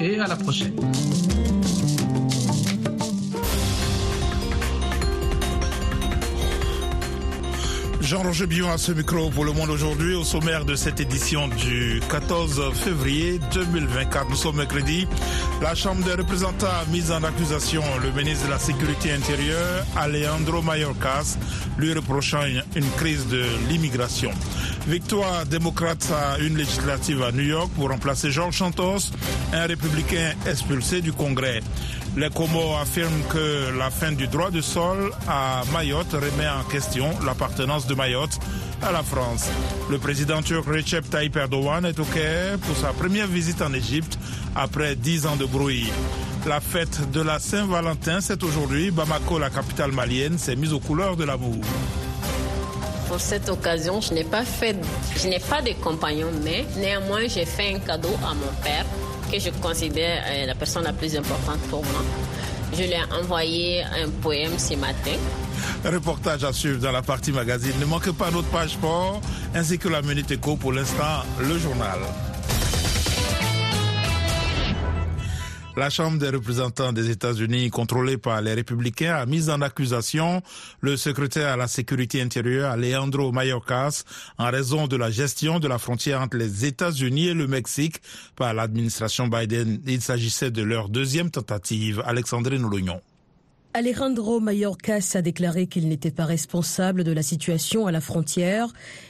Et à la prochaine. Jean-Roger Billon à ce micro pour Le Monde aujourd'hui au sommaire de cette édition du 14 février 2024. Nous sommes mercredi. La Chambre des représentants a mis en accusation le ministre de la Sécurité intérieure, Alejandro Mayorkas, lui reprochant une, crise de l'immigration. Victoire démocrate à une législative à New York pour remplacer Georges Santos, un républicain expulsé du Congrès. Les Comores affirment que la fin du droit de sol à Mayotte remet en question l'appartenance de Mayotte à la France. Le président turc Recep Tayyip Erdogan est au Caire pour sa première visite en Égypte après dix ans de bruit. La fête de la Saint-Valentin, c'est aujourd'hui. Bamako, la capitale malienne, s'est mise aux couleurs de l'amour. Pour cette occasion, je n'ai pas fait, je n'ai pas de compagnon, mais néanmoins, j'ai fait un cadeau à mon père que je considère euh, la personne la plus importante pour moi. Je lui ai envoyé un poème ce matin. Reportage à suivre dans la partie magazine. Ne manquez pas notre page sport ainsi que la Minute Éco pour l'instant, le journal. La Chambre des représentants des États-Unis, contrôlée par les républicains, a mis en accusation le secrétaire à la sécurité intérieure, Alejandro Mayorkas, en raison de la gestion de la frontière entre les États-Unis et le Mexique par l'administration Biden. Il s'agissait de leur deuxième tentative. Alexandrine. Alejandro Mayorkas a déclaré qu'il n'était pas responsable de la situation à la frontière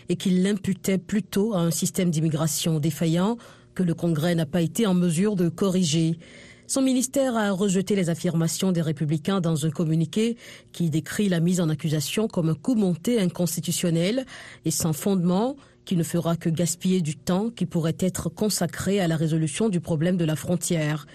et qu'il l'imputait plutôt à un système d'immigration défaillant que le Congrès n'a pas été en mesure de corriger. Son ministère a rejeté les affirmations des républicains dans un communiqué qui décrit la mise en accusation comme un coup monté inconstitutionnel et sans fondement qui ne fera que gaspiller du temps qui pourrait être consacré à la résolution du problème de la frontière.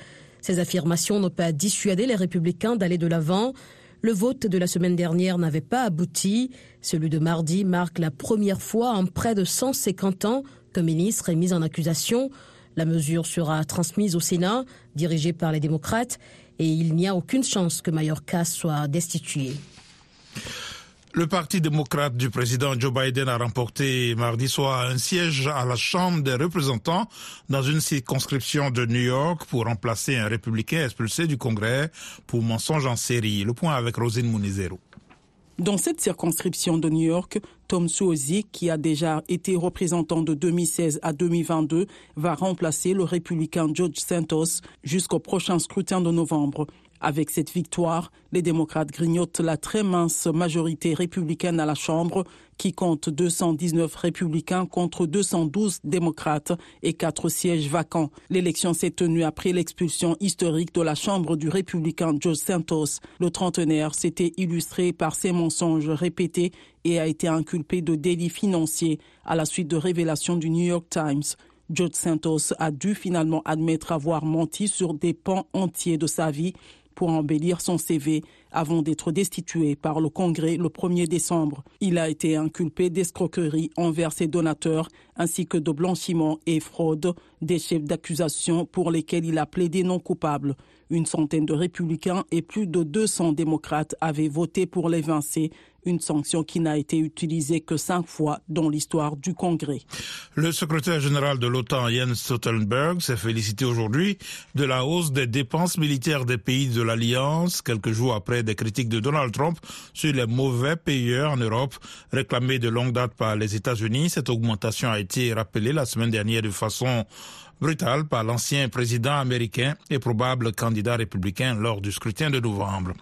Ces affirmations n'ont pas dissuadé les républicains d'aller de l'avant. Le vote de la semaine dernière n'avait pas abouti. Celui de mardi marque la première fois en près de 150 ans qu'un ministre est mis en accusation. La mesure sera transmise au Sénat, dirigé par les démocrates, et il n'y a aucune chance que Mayorkas soit destitué. Le Parti démocrate du président Joe Biden a remporté mardi soir un siège à la Chambre des représentants dans une circonscription de New York pour remplacer un républicain expulsé du Congrès pour mensonge en série. Le point avec Rosine Munizero. Dans cette circonscription de New York, Tom Suozzi, qui a déjà été représentant de 2016 à 2022, va remplacer le républicain George Santos jusqu'au prochain scrutin de novembre. Avec cette victoire, les démocrates grignotent la très mince majorité républicaine à la Chambre, qui compte 219 républicains contre 212 démocrates et quatre sièges vacants. L'élection s'est tenue après l'expulsion historique de la Chambre du républicain George Santos. Le trentenaire s'était illustré par ses mensonges répétés et a été inculpé de délits financiers à la suite de révélations du New York Times. George Santos a dû finalement admettre avoir menti sur des pans entiers de sa vie pour embellir son CV avant d'être destitué par le Congrès le 1er décembre. Il a été inculpé d'escroquerie envers ses donateurs ainsi que de blanchiment et fraude des chefs d'accusation pour lesquels il a plaidé non coupable. Une centaine de républicains et plus de 200 démocrates avaient voté pour l'évincer, une sanction qui n'a été utilisée que cinq fois dans l'histoire du Congrès. Le secrétaire général de l'OTAN, Jens Stoltenberg, s'est félicité aujourd'hui de la hausse des dépenses militaires des pays de l'Alliance, quelques jours après des critiques de Donald Trump sur les mauvais payeurs en Europe, réclamées de longue date par les États-Unis. Cette augmentation a été rappelée la semaine dernière de façon brutale par l'ancien président américain et probable candidat républicain lors du scrutin de novembre.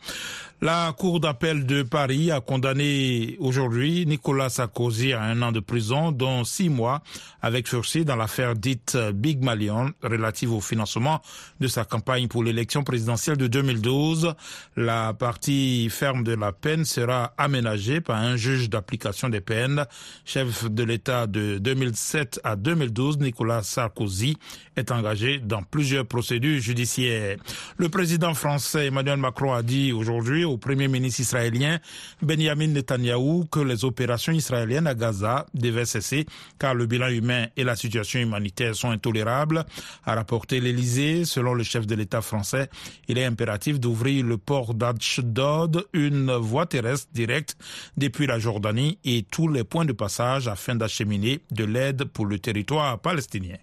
La Cour d'appel de Paris a condamné aujourd'hui Nicolas Sarkozy à un an de prison, dont six mois avec sursis dans l'affaire dite Big Malion relative au financement de sa campagne pour l'élection présidentielle de 2012. La partie ferme de la peine sera aménagée par un juge d'application des peines. Chef de l'État de 2007 à 2012, Nicolas Sarkozy est engagé dans plusieurs procédures judiciaires. Le président français Emmanuel Macron a dit aujourd'hui au Premier ministre israélien Benjamin Netanyahou que les opérations israéliennes à Gaza devaient cesser car le bilan humain et la situation humanitaire sont intolérables. A rapporté l'Élysée, selon le chef de l'État français, il est impératif d'ouvrir le port d'Ashdod, une voie terrestre directe depuis la Jordanie et tous les points de passage afin d'acheminer de l'aide pour le territoire palestinien.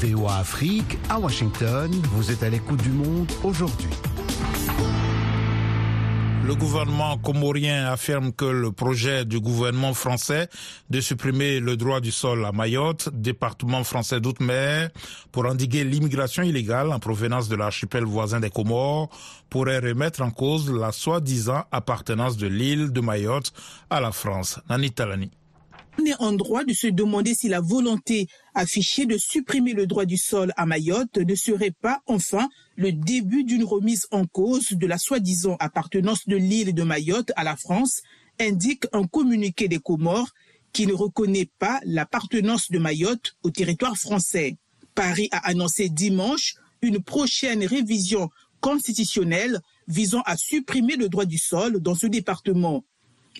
VOA Afrique, à Washington, vous êtes à l'écoute du monde aujourd'hui. Le gouvernement comorien affirme que le projet du gouvernement français de supprimer le droit du sol à Mayotte, département français d'outre-mer, pour endiguer l'immigration illégale en provenance de l'archipel voisin des Comores, pourrait remettre en cause la soi-disant appartenance de l'île de Mayotte à la France. Nani Talani on est en droit de se demander si la volonté affichée de supprimer le droit du sol à Mayotte ne serait pas enfin le début d'une remise en cause de la soi-disant appartenance de l'île de Mayotte à la France, indique un communiqué des Comores qui ne reconnaît pas l'appartenance de Mayotte au territoire français. Paris a annoncé dimanche une prochaine révision constitutionnelle visant à supprimer le droit du sol dans ce département.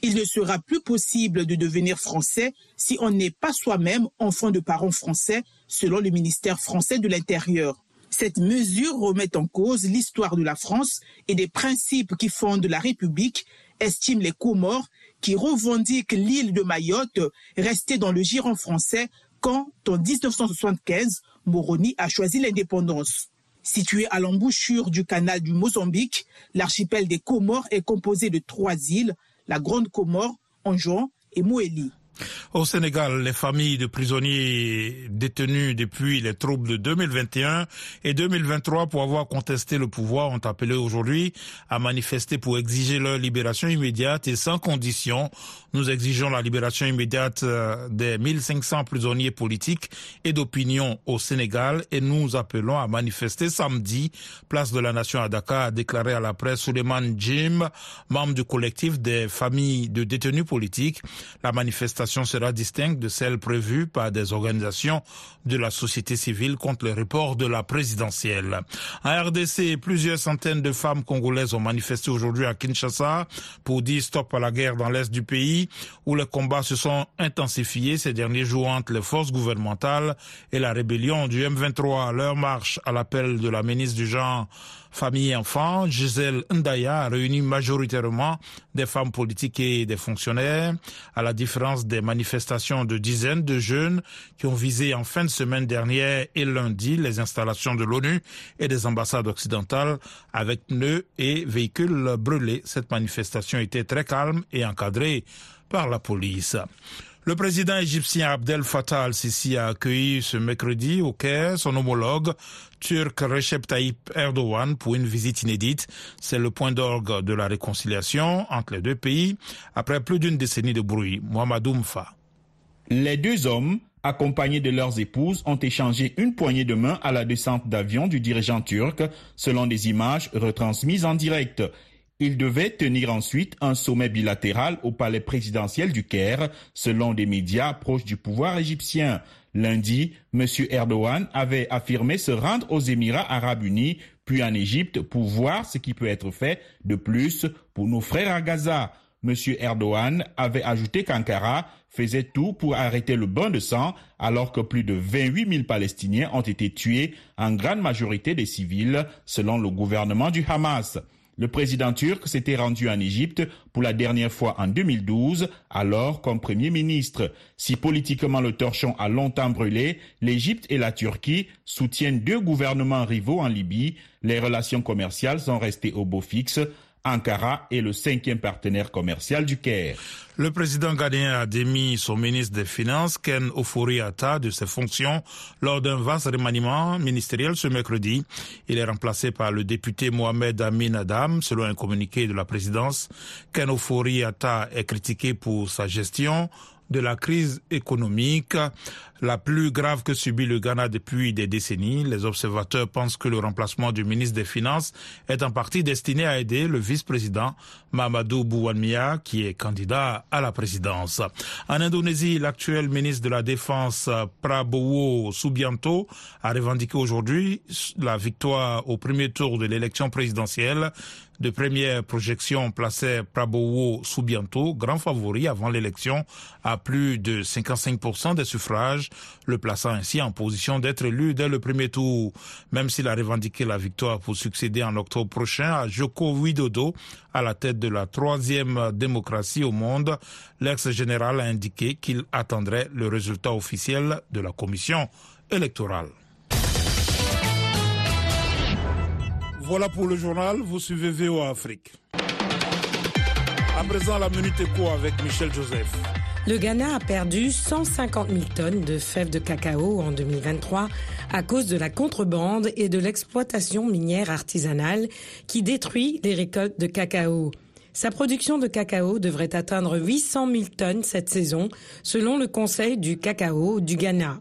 Il ne sera plus possible de devenir français si on n'est pas soi-même enfant de parents français, selon le ministère français de l'Intérieur. Cette mesure remet en cause l'histoire de la France et des principes qui fondent la République, estiment les Comores, qui revendiquent l'île de Mayotte restée dans le giron français quand, en 1975, Moroni a choisi l'indépendance. Situé à l'embouchure du canal du Mozambique, l'archipel des Comores est composé de trois îles, la Grande Comore, Anjouan et Moélie. Au Sénégal, les familles de prisonniers détenus depuis les troubles de 2021 et 2023 pour avoir contesté le pouvoir ont appelé aujourd'hui à manifester pour exiger leur libération immédiate et sans condition. Nous exigeons la libération immédiate euh, des 1500 prisonniers politiques et d'opinion au Sénégal et nous appelons à manifester samedi, place de la Nation à Dakar, a déclaré à la presse Suleiman Jim, membre du collectif des familles de détenus politiques. La manifestation sera distincte de celle prévue par des organisations de la société civile contre le report de la présidentielle. En RDC, plusieurs centaines de femmes congolaises ont manifesté aujourd'hui à Kinshasa pour dire stop à la guerre dans l'est du pays où les combats se sont intensifiés ces derniers jours entre les forces gouvernementales et la rébellion du M23. Leur marche à l'appel de la ministre du genre Famille et enfants, Gisèle Ndaya a réuni majoritairement des femmes politiques et des fonctionnaires, à la différence des manifestations de dizaines de jeunes qui ont visé en fin de semaine dernière et lundi les installations de l'ONU et des ambassades occidentales avec pneus et véhicules brûlés. Cette manifestation était très calme et encadrée par la police. Le président égyptien Abdel Fattah al-Sisi a accueilli ce mercredi au Caire son homologue turc Recep Tayyip Erdogan pour une visite inédite. C'est le point d'orgue de la réconciliation entre les deux pays après plus d'une décennie de bruit. Mohamed Oumfa. Les deux hommes accompagnés de leurs épouses, ont échangé une poignée de main à la descente d'avion du dirigeant turc, selon des images retransmises en direct. Il devait tenir ensuite un sommet bilatéral au palais présidentiel du Caire, selon des médias proches du pouvoir égyptien. Lundi, M. Erdogan avait affirmé se rendre aux Émirats arabes unis, puis en Égypte, pour voir ce qui peut être fait de plus pour nos frères à Gaza. M. Erdogan avait ajouté qu'Ankara faisait tout pour arrêter le bain de sang alors que plus de 28 000 Palestiniens ont été tués, en grande majorité des civils, selon le gouvernement du Hamas. Le président turc s'était rendu en Égypte pour la dernière fois en 2012, alors comme Premier ministre. Si politiquement le torchon a longtemps brûlé, l'Égypte et la Turquie soutiennent deux gouvernements rivaux en Libye. Les relations commerciales sont restées au beau fixe. Ankara est le cinquième partenaire commercial du Caire. Le président ghanéen a démis son ministre des Finances, Ken Ofori-Atta, de ses fonctions lors d'un vaste remaniement ministériel ce mercredi. Il est remplacé par le député Mohamed Amin Adam, selon un communiqué de la présidence. Ken Ofori-Atta est critiqué pour sa gestion de la crise économique la plus grave que subit le Ghana depuis des décennies. Les observateurs pensent que le remplacement du ministre des Finances est en partie destiné à aider le vice-président Mamadou Bouwanmia qui est candidat à la présidence. En Indonésie, l'actuel ministre de la Défense Prabowo Subianto a revendiqué aujourd'hui la victoire au premier tour de l'élection présidentielle de première projection plaçait Prabowo Subianto, grand favori avant l'élection, à plus de 55% des suffrages, le plaçant ainsi en position d'être élu dès le premier tour. Même s'il a revendiqué la victoire pour succéder en octobre prochain à Joko Widodo, à la tête de la troisième démocratie au monde, l'ex-général a indiqué qu'il attendrait le résultat officiel de la commission électorale. Voilà pour le journal, vous suivez VOA Afrique. À présent, la minute avec Michel Joseph. Le Ghana a perdu 150 000 tonnes de fèves de cacao en 2023 à cause de la contrebande et de l'exploitation minière artisanale qui détruit les récoltes de cacao. Sa production de cacao devrait atteindre 800 000 tonnes cette saison, selon le Conseil du cacao du Ghana.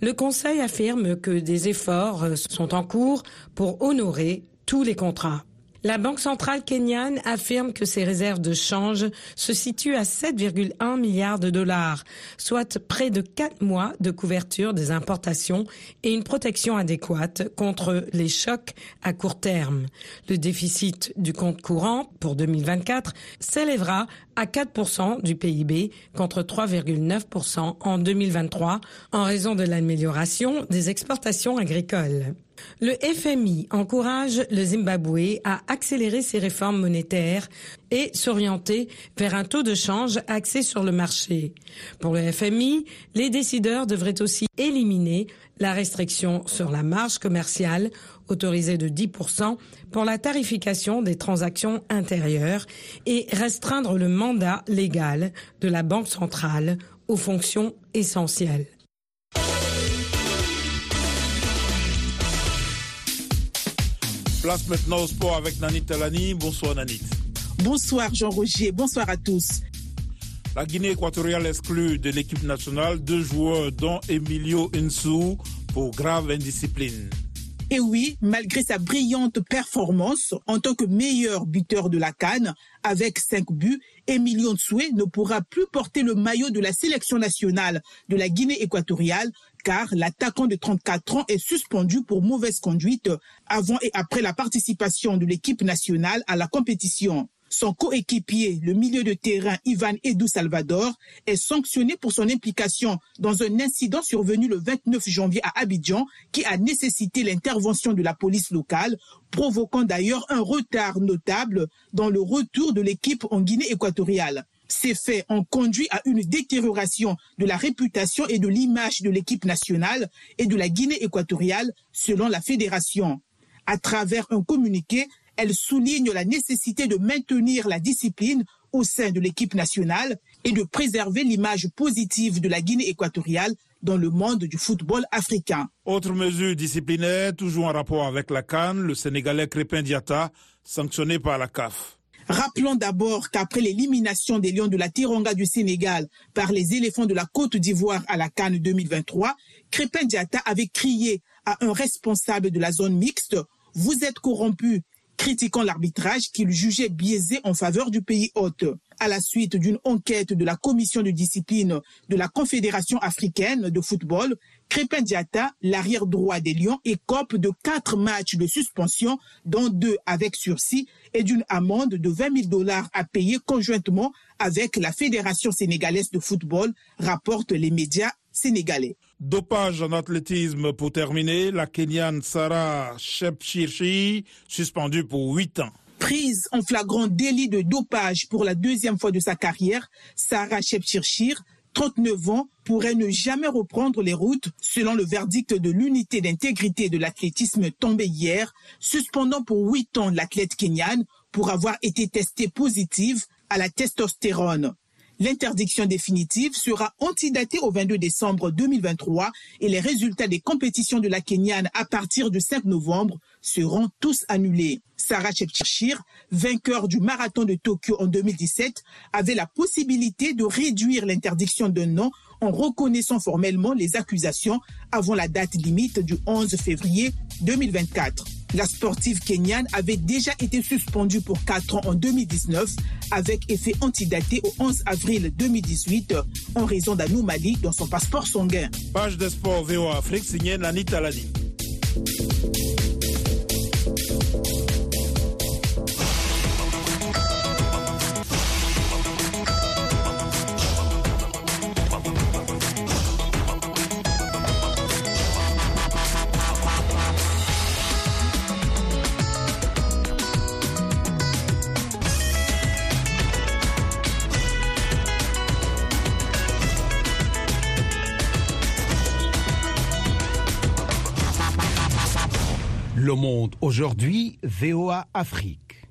Le Conseil affirme que des efforts sont en cours pour honorer tous les contrats. La Banque centrale kenyane affirme que ses réserves de change se situent à 7,1 milliards de dollars, soit près de quatre mois de couverture des importations et une protection adéquate contre les chocs à court terme. Le déficit du compte courant pour 2024 s'élèvera à 4% du PIB contre 3,9% en 2023 en raison de l'amélioration des exportations agricoles. Le FMI encourage le Zimbabwe à accélérer ses réformes monétaires et s'orienter vers un taux de change axé sur le marché. Pour le FMI, les décideurs devraient aussi éliminer la restriction sur la marge commerciale autorisée de 10% pour la tarification des transactions intérieures et restreindre le mandat légal de la Banque centrale aux fonctions essentielles. Place maintenant au sport avec Nanit Talani. Bonsoir Nanit. Bonsoir Jean-Roger, bonsoir à tous. La Guinée équatoriale exclut de l'équipe nationale deux joueurs dont Emilio Insou pour grave indiscipline. Et oui, malgré sa brillante performance en tant que meilleur buteur de la Cannes, avec cinq buts, Emilio Nsoué ne pourra plus porter le maillot de la sélection nationale de la Guinée équatoriale car l'attaquant de 34 ans est suspendu pour mauvaise conduite avant et après la participation de l'équipe nationale à la compétition. Son coéquipier, le milieu de terrain Ivan Edu Salvador, est sanctionné pour son implication dans un incident survenu le 29 janvier à Abidjan qui a nécessité l'intervention de la police locale, provoquant d'ailleurs un retard notable dans le retour de l'équipe en Guinée équatoriale. Ces faits ont conduit à une détérioration de la réputation et de l'image de l'équipe nationale et de la Guinée équatoriale, selon la fédération. À travers un communiqué, elle souligne la nécessité de maintenir la discipline au sein de l'équipe nationale et de préserver l'image positive de la Guinée équatoriale dans le monde du football africain. Autre mesure disciplinaire, toujours en rapport avec la Cannes, le Sénégalais Crépin Diata, sanctionné par la CAF. Rappelons d'abord qu'après l'élimination des Lions de la Tironga du Sénégal par les éléphants de la Côte d'Ivoire à la Cannes 2023, Crépin Diata avait crié à un responsable de la zone mixte Vous êtes corrompu, critiquant l'arbitrage qu'il jugeait biaisé en faveur du pays hôte. À la suite d'une enquête de la commission de discipline de la Confédération africaine de football, Crépin Diata, l'arrière droit des Lions, écope de quatre matchs de suspension, dont deux avec sursis, et d'une amende de 20 000 dollars à payer conjointement avec la Fédération sénégalaise de football, rapportent les médias sénégalais. Dopage en athlétisme pour terminer, la Kenyane Sarah Shepchirchi, suspendue pour 8 ans. Prise en flagrant délit de dopage pour la deuxième fois de sa carrière, Sarah Shepchirchir 39 ans, pourrait ne jamais reprendre les routes, selon le verdict de l'unité d'intégrité de l'athlétisme tombé hier, suspendant pour 8 ans l'athlète kenyane pour avoir été testée positive à la testostérone. L'interdiction définitive sera antidatée au 22 décembre 2023 et les résultats des compétitions de la Kenyane à partir du 5 novembre seront tous annulés. Sarah Chepchirchir, vainqueur du marathon de Tokyo en 2017, avait la possibilité de réduire l'interdiction d'un an en reconnaissant formellement les accusations avant la date limite du 11 février 2024. La sportive kenyane avait déjà été suspendue pour 4 ans en 2019 avec effet antidaté au 11 avril 2018 en raison d'anomalies dans son passeport sanguin. Page de sport VOA Afrique signée Nani Talani. Le Monde aujourd'hui, VOA Afrique.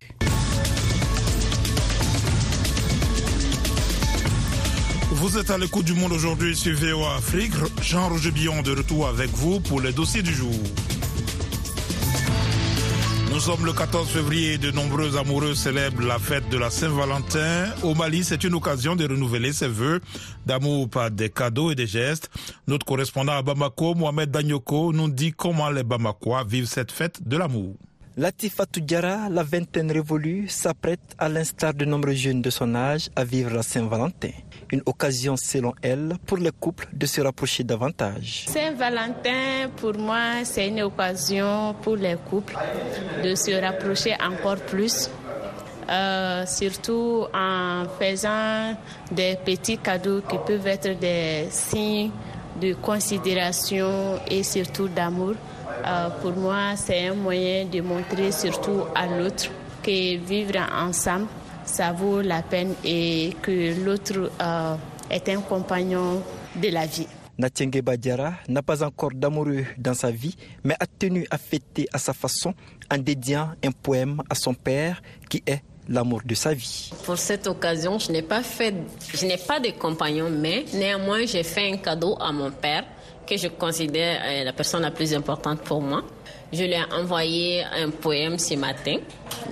Vous êtes à l'écoute du monde aujourd'hui sur VOA Afrique. Jean-Roger Billon de retour avec vous pour les dossiers du jour. Nous sommes le 14 février et de nombreux amoureux célèbrent la fête de la Saint-Valentin. Au Mali, c'est une occasion de renouveler ses vœux d'amour par des cadeaux et des gestes. Notre correspondant à Bamako, Mohamed Danyoko, nous dit comment les Bamakois vivent cette fête de l'amour. Latifa Toudjara, la vingtaine révolue, s'apprête, à l'instar de nombreux jeunes de son âge, à vivre la Saint-Valentin. Une occasion, selon elle, pour les couples de se rapprocher davantage. Saint-Valentin, pour moi, c'est une occasion pour les couples de se rapprocher encore plus. Euh, surtout en faisant des petits cadeaux qui peuvent être des signes de considération et surtout d'amour. Euh, pour moi, c'est un moyen de montrer surtout à l'autre que vivre ensemble, ça vaut la peine et que l'autre euh, est un compagnon de la vie. Natienge Badiara n'a pas encore d'amoureux dans sa vie, mais a tenu à fêter à sa façon en dédiant un poème à son père qui est l'amour de sa vie. Pour cette occasion, je n'ai pas fait, je n'ai pas de compagnon, mais néanmoins, j'ai fait un cadeau à mon père que je considère euh, la personne la plus importante pour moi. Je lui ai envoyé un poème ce matin.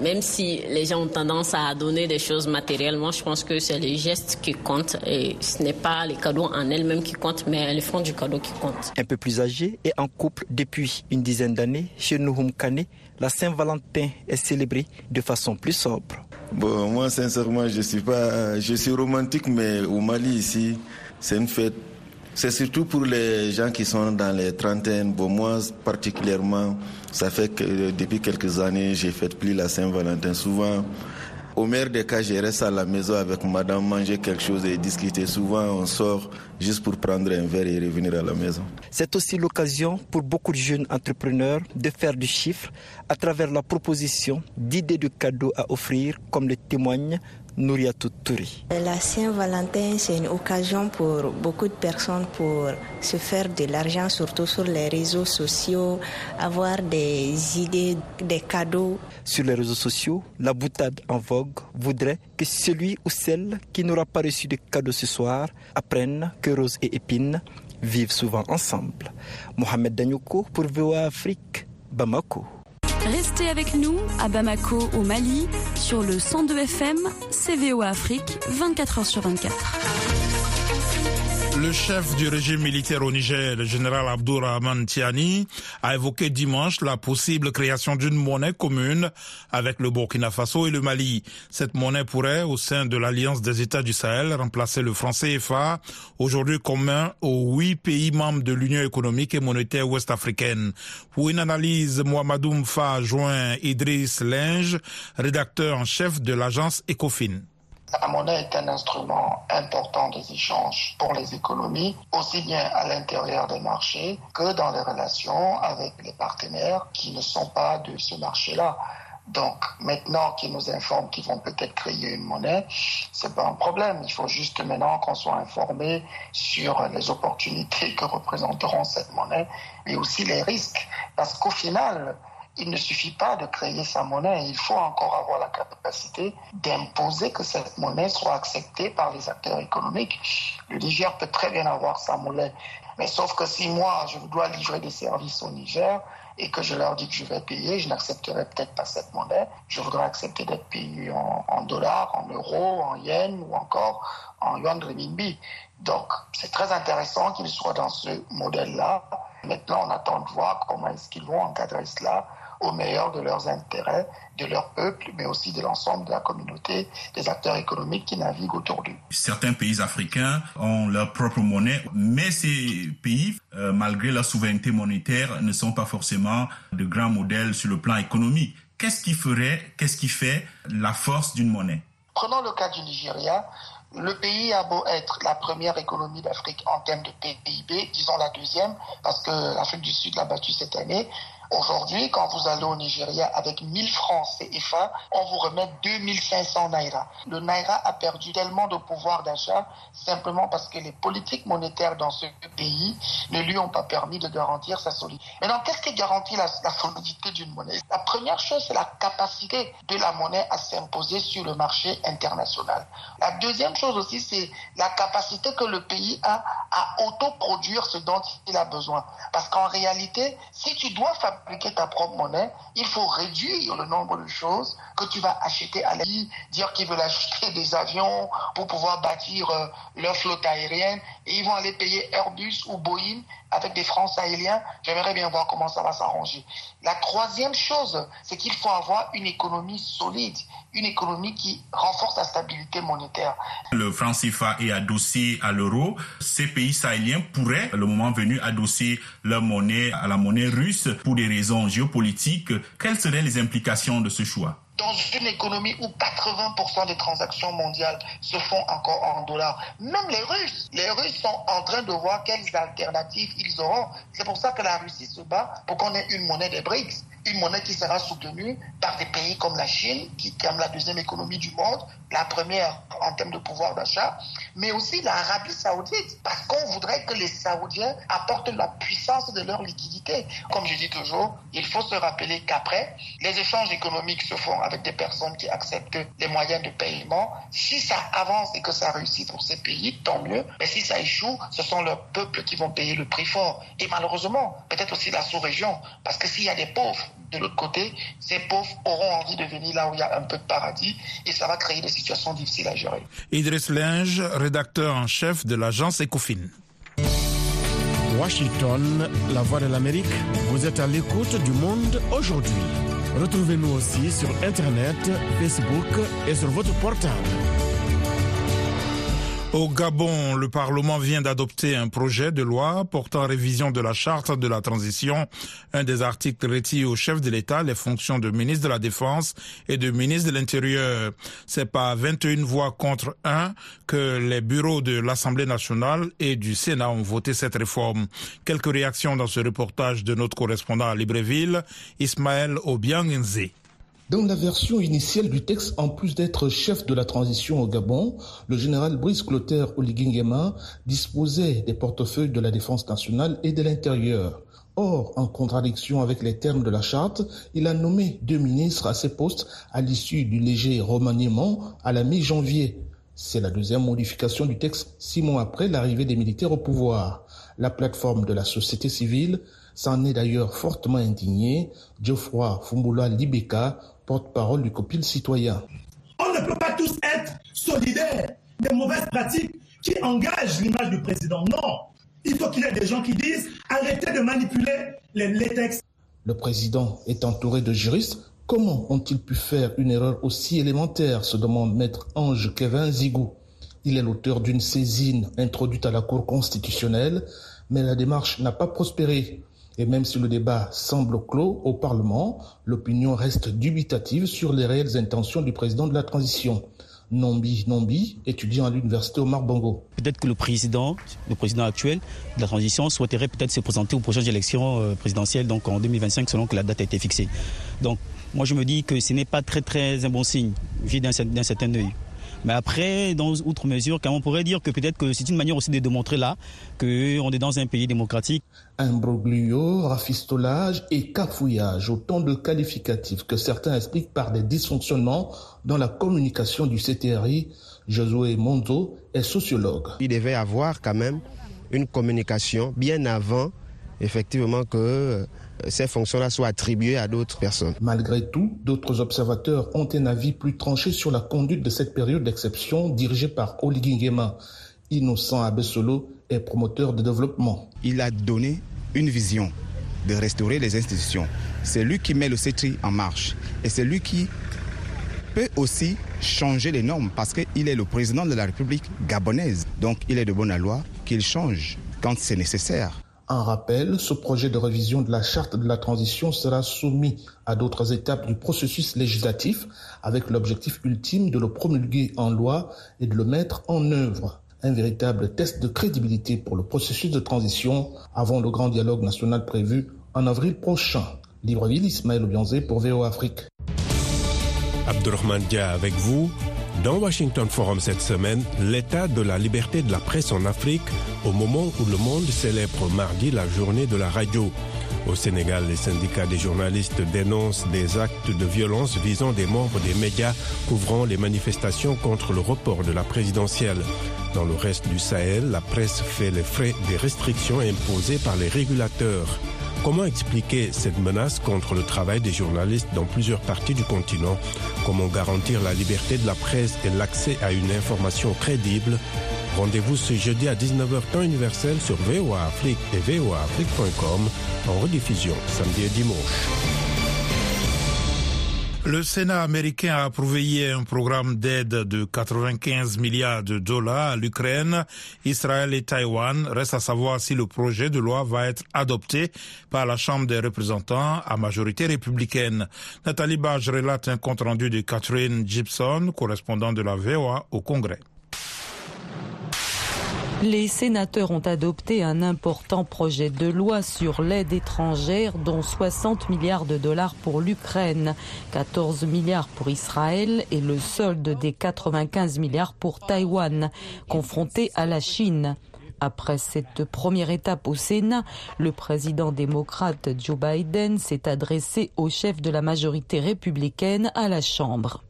Même si les gens ont tendance à donner des choses matériellement, je pense que c'est les gestes qui comptent et ce n'est pas les cadeaux en elles-mêmes qui comptent, mais le fond du cadeau qui compte. Un peu plus âgé et en couple depuis une dizaine d'années, chez Nuhum Kane, la Saint-Valentin est célébrée de façon plus sobre. Bon, moi, sincèrement, je suis pas, je suis romantique, mais au Mali ici, c'est une fête c'est surtout pour les gens qui sont dans les trentaines. Bon, moi, particulièrement, ça fait que depuis quelques années, j'ai fait plus la Saint-Valentin. Souvent, au meilleur des cas, je reste à la maison avec madame, manger quelque chose et discuter. Souvent, on sort juste pour prendre un verre et revenir à la maison. C'est aussi l'occasion pour beaucoup de jeunes entrepreneurs de faire du chiffre à travers la proposition d'idées de cadeaux à offrir, comme le témoigne la Saint-Valentin, c'est une occasion pour beaucoup de personnes pour se faire de l'argent, surtout sur les réseaux sociaux, avoir des idées, des cadeaux. Sur les réseaux sociaux, la boutade en vogue voudrait que celui ou celle qui n'aura pas reçu de cadeau ce soir apprenne que Rose et Épine vivent souvent ensemble. Mohamed Danyoko pour VOA Afrique, Bamako. Restez avec nous à Bamako au Mali sur le 102 FM CVO Afrique 24 h sur 24. Le chef du régime militaire au Niger, le général Abdourahman Tiani, a évoqué dimanche la possible création d'une monnaie commune avec le Burkina Faso et le Mali. Cette monnaie pourrait, au sein de l'Alliance des États du Sahel, remplacer le franc CFA, aujourd'hui commun aux huit pays membres de l'Union économique et monétaire ouest-africaine. Pour une analyse, Mohamedou Mfa joint Idriss Linge, rédacteur en chef de l'agence ECOFIN. La monnaie est un instrument important des échanges pour les économies, aussi bien à l'intérieur des marchés que dans les relations avec les partenaires qui ne sont pas de ce marché-là. Donc maintenant qu'ils nous informent qu'ils vont peut-être créer une monnaie, c'est pas un problème. Il faut juste maintenant qu'on soit informé sur les opportunités que représenteront cette monnaie, mais aussi les risques, parce qu'au final, il ne suffit pas de créer sa monnaie, il faut encore avoir la capacité d'imposer que cette monnaie soit acceptée par les acteurs économiques. Le Niger peut très bien avoir sa monnaie, mais sauf que si moi, je dois livrer des services au Niger et que je leur dis que je vais payer, je n'accepterai peut-être pas cette monnaie. Je voudrais accepter d'être payé en, dollars, en euros, en yens ou encore en yuan renminbi. Donc, c'est très intéressant qu'ils soient dans ce modèle-là. Maintenant, on attend de voir comment est-ce qu'ils vont encadrer cela au meilleur de leurs intérêts, de leur peuple, mais aussi de l'ensemble de la communauté des acteurs économiques qui naviguent autour d'eux. Certains pays africains ont leur propre monnaie, mais ces pays, euh, malgré leur souveraineté monétaire, ne sont pas forcément de grands modèles sur le plan économique. Qu'est-ce qui ferait, qu'est-ce qui fait la force d'une monnaie? Prenons le cas du Nigeria. Le pays a beau être la première économie d'Afrique en termes de PIB, disons la deuxième, parce que l'Afrique du Sud l'a battu cette année. Aujourd'hui, quand vous allez au Nigeria avec 1000 francs CFA, on vous remet 2500 naira. Le naira a perdu tellement de pouvoir d'achat simplement parce que les politiques monétaires dans ce pays ne lui ont pas permis de garantir sa solidité. Maintenant, qu'est-ce qui garantit la, la solidité d'une monnaie? La première chose, c'est la capacité de la monnaie à s'imposer sur le marché international. La deuxième chose aussi, c'est la capacité que le pays a à autoproduire ce dont il a besoin. Parce qu'en réalité, si tu dois fabriquer ta propre monnaie, il faut réduire le nombre de choses que tu vas acheter à la dire qu'ils veulent acheter des avions pour pouvoir bâtir euh, leur flotte aérienne et ils vont aller payer Airbus ou Boeing avec des francs sahéliens. J'aimerais bien voir comment ça va s'arranger. La troisième chose, c'est qu'il faut avoir une économie solide, une économie qui renforce la stabilité monétaire. Le franc CFA est adossé à l'euro. Ces pays sahéliens pourraient, le moment venu, adosser leur monnaie à la monnaie russe pour des raisons géopolitiques. Quelles seraient les implications de ce choix? Dans une économie où 80% des transactions mondiales se font encore en dollars. Même les Russes, les Russes sont en train de voir quelles alternatives ils auront. C'est pour ça que la Russie se bat pour qu'on ait une monnaie des BRICS, une monnaie qui sera soutenue par des pays comme la Chine, qui est la deuxième économie du monde, la première en termes de pouvoir d'achat, mais aussi l'Arabie saoudite, parce qu'on voudrait que les Saoudiens apportent la puissance de leur liquidité. Comme je dis toujours, il faut se rappeler qu'après, les échanges économiques se font avec des personnes qui acceptent les moyens de paiement. Si ça avance et que ça réussit pour ces pays, tant mieux. Mais si ça échoue, ce sont leurs peuples qui vont payer le prix fort. Et malheureusement, peut-être aussi la sous-région. Parce que s'il y a des pauvres de l'autre côté, ces pauvres auront envie de venir là où il y a un peu de paradis et ça va créer des situations difficiles à gérer. Idriss Linge, rédacteur en chef de l'agence Ecofin. Washington, la voix de l'Amérique, vous êtes à l'écoute du monde aujourd'hui. Retrouvez-nous aussi sur Internet, Facebook et sur votre portable. Au Gabon, le Parlement vient d'adopter un projet de loi portant révision de la charte de la transition. Un des articles retire au chef de l'État les fonctions de ministre de la Défense et de ministre de l'Intérieur. C'est par 21 voix contre 1 que les bureaux de l'Assemblée nationale et du Sénat ont voté cette réforme. Quelques réactions dans ce reportage de notre correspondant à Libreville, Ismaël Obiangenze. Dans la version initiale du texte, en plus d'être chef de la transition au Gabon, le général Brice Clotaire Oligingema disposait des portefeuilles de la défense nationale et de l'intérieur. Or, en contradiction avec les termes de la charte, il a nommé deux ministres à ces postes à l'issue du léger remaniement à la mi-janvier. C'est la deuxième modification du texte six mois après l'arrivée des militaires au pouvoir. La plateforme de la société civile s'en est d'ailleurs fortement indignée. Geoffroy Fumbula Libeka, porte-parole du COPIL citoyen. On ne peut pas tous être solidaires des mauvaises pratiques qui engagent l'image du président. Non, il faut qu'il y ait des gens qui disent arrêtez de manipuler les, les textes. Le président est entouré de juristes. Comment ont-ils pu faire une erreur aussi élémentaire se demande maître Ange Kevin Zigou. Il est l'auteur d'une saisine introduite à la Cour constitutionnelle, mais la démarche n'a pas prospéré. Et même si le débat semble clos au Parlement, l'opinion reste dubitative sur les réelles intentions du président de la transition. Nombi Nombi, étudiant à l'université Omar Bongo. Peut-être que le président, le président actuel de la transition souhaiterait peut-être se présenter aux prochaines élections euh, présidentielles, donc en 2025, selon que la date a été fixée. Donc, moi, je me dis que ce n'est pas très, très un bon signe, vu d'un certain œil. Mais après, dans outre mesure, on pourrait dire que peut-être que c'est une manière aussi de démontrer là qu'on est dans un pays démocratique. Imbroglio, rafistolage et cafouillage, autant de qualificatifs que certains expliquent par des dysfonctionnements dans la communication du CTRI. Josué Monzo est sociologue. Il devait avoir quand même une communication bien avant, effectivement, que ces fonctions-là soient attribuées à d'autres personnes. Malgré tout, d'autres observateurs ont un avis plus tranché sur la conduite de cette période d'exception dirigée par Oligui Nguema. Innocent Abessolo est promoteur de développement. Il a donné une vision de restaurer les institutions. C'est lui qui met le CETRI en marche. Et c'est lui qui peut aussi changer les normes parce qu'il est le président de la République gabonaise. Donc il est de bonne loi qu'il change quand c'est nécessaire. En rappel, ce projet de révision de la charte de la transition sera soumis à d'autres étapes du processus législatif avec l'objectif ultime de le promulguer en loi et de le mettre en œuvre. Un véritable test de crédibilité pour le processus de transition avant le grand dialogue national prévu en avril prochain. Libreville, Ismaël Obianzé pour VO Afrique. Abdurrahman Dia avec vous. Dans Washington Forum cette semaine, l'état de la liberté de la presse en Afrique au moment où le monde célèbre mardi la journée de la radio. Au Sénégal, les syndicats des journalistes dénoncent des actes de violence visant des membres des médias couvrant les manifestations contre le report de la présidentielle. Dans le reste du Sahel, la presse fait les frais des restrictions imposées par les régulateurs. Comment expliquer cette menace contre le travail des journalistes dans plusieurs parties du continent? Comment garantir la liberté de la presse et l'accès à une information crédible? Rendez-vous ce jeudi à 19h temps universel sur VOA Afrique et voaafrique.com en rediffusion samedi et dimanche. Le Sénat américain a approuvé un programme d'aide de 95 milliards de dollars à l'Ukraine, Israël et Taïwan. Reste à savoir si le projet de loi va être adopté par la Chambre des représentants à majorité républicaine. Nathalie Bage relate un compte-rendu de Catherine Gibson, correspondant de la VOA au Congrès. Les sénateurs ont adopté un important projet de loi sur l'aide étrangère, dont 60 milliards de dollars pour l'Ukraine, 14 milliards pour Israël et le solde des 95 milliards pour Taïwan, confronté à la Chine. Après cette première étape au Sénat, le président démocrate Joe Biden s'est adressé au chef de la majorité républicaine à la Chambre.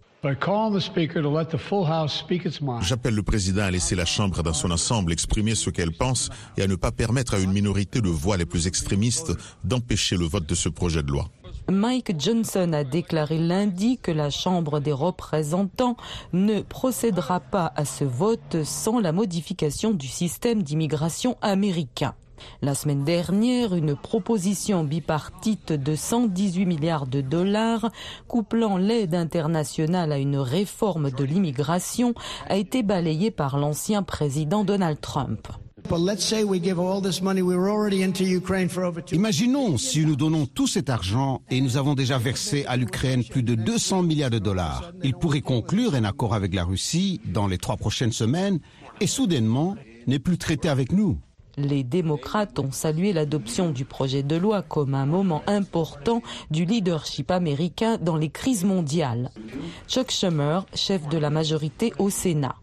J'appelle le président à laisser la Chambre dans son ensemble exprimer ce qu'elle pense et à ne pas permettre à une minorité de voix les plus extrémistes d'empêcher le vote de ce projet de loi. Mike Johnson a déclaré lundi que la Chambre des représentants ne procédera pas à ce vote sans la modification du système d'immigration américain. La semaine dernière, une proposition bipartite de 118 milliards de dollars couplant l'aide internationale à une réforme de l'immigration a été balayée par l'ancien président Donald Trump. Imaginons si nous donnons tout cet argent et nous avons déjà versé à l'Ukraine plus de 200 milliards de dollars. Il pourrait conclure un accord avec la Russie dans les trois prochaines semaines et soudainement n'est plus traité avec nous. Les démocrates ont salué l'adoption du projet de loi comme un moment important du leadership américain dans les crises mondiales. Chuck Schumer, chef de la majorité au Sénat.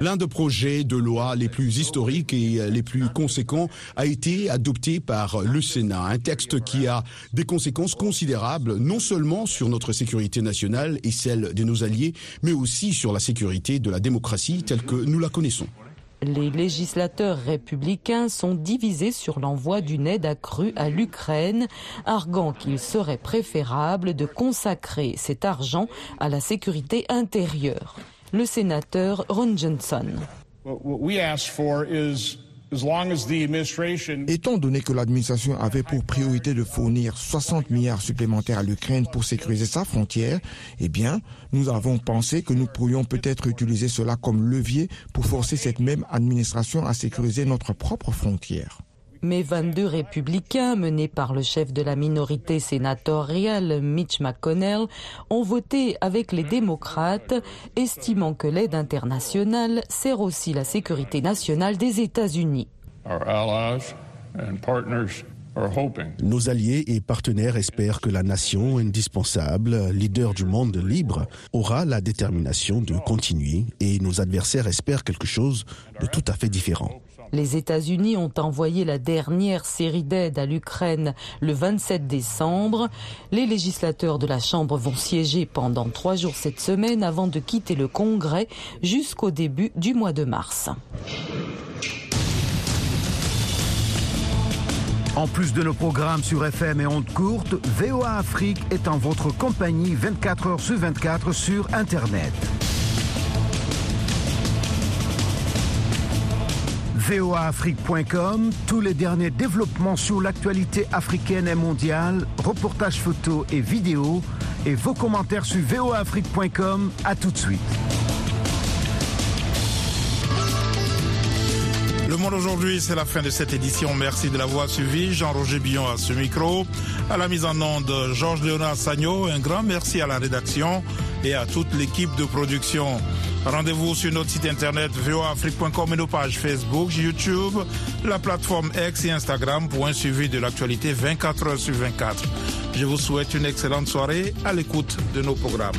L'un des projets de loi les plus historiques et les plus conséquents a été adopté par le Sénat. Un texte qui a des conséquences considérables non seulement sur notre sécurité nationale et celle de nos alliés, mais aussi sur la sécurité de la démocratie telle que nous la connaissons. Les législateurs républicains sont divisés sur l'envoi d'une aide accrue à l'Ukraine, arguant qu'il serait préférable de consacrer cet argent à la sécurité intérieure. Le sénateur Ron Johnson. Étant donné que l'administration avait pour priorité de fournir 60 milliards supplémentaires à l'Ukraine pour sécuriser sa frontière, eh bien, nous avons pensé que nous pourrions peut-être utiliser cela comme levier pour forcer cette même administration à sécuriser notre propre frontière. Mais 22 républicains, menés par le chef de la minorité sénatoriale, Mitch McConnell, ont voté avec les démocrates, estimant que l'aide internationale sert aussi la sécurité nationale des États-Unis. Nos alliés et partenaires espèrent que la nation indispensable, leader du monde libre, aura la détermination de continuer et nos adversaires espèrent quelque chose de tout à fait différent. Les États-Unis ont envoyé la dernière série d'aides à l'Ukraine le 27 décembre. Les législateurs de la Chambre vont siéger pendant trois jours cette semaine avant de quitter le Congrès jusqu'au début du mois de mars. En plus de nos programmes sur FM et ondes courtes, VOA Afrique est en votre compagnie 24 heures sur 24 sur Internet. voaafrique.com, tous les derniers développements sur l'actualité africaine et mondiale, reportages photos et vidéos, et vos commentaires sur voaafrique.com. À tout de suite. Aujourd'hui, c'est la fin de cette édition. Merci de l'avoir suivi. Jean-Roger Billon à ce micro. À la mise en onde, Georges Léonard Sagno. Un grand merci à la rédaction et à toute l'équipe de production. Rendez-vous sur notre site internet voafrique.com et nos pages Facebook, YouTube, la plateforme X et Instagram pour un suivi de l'actualité 24 heures sur 24. Je vous souhaite une excellente soirée à l'écoute de nos programmes.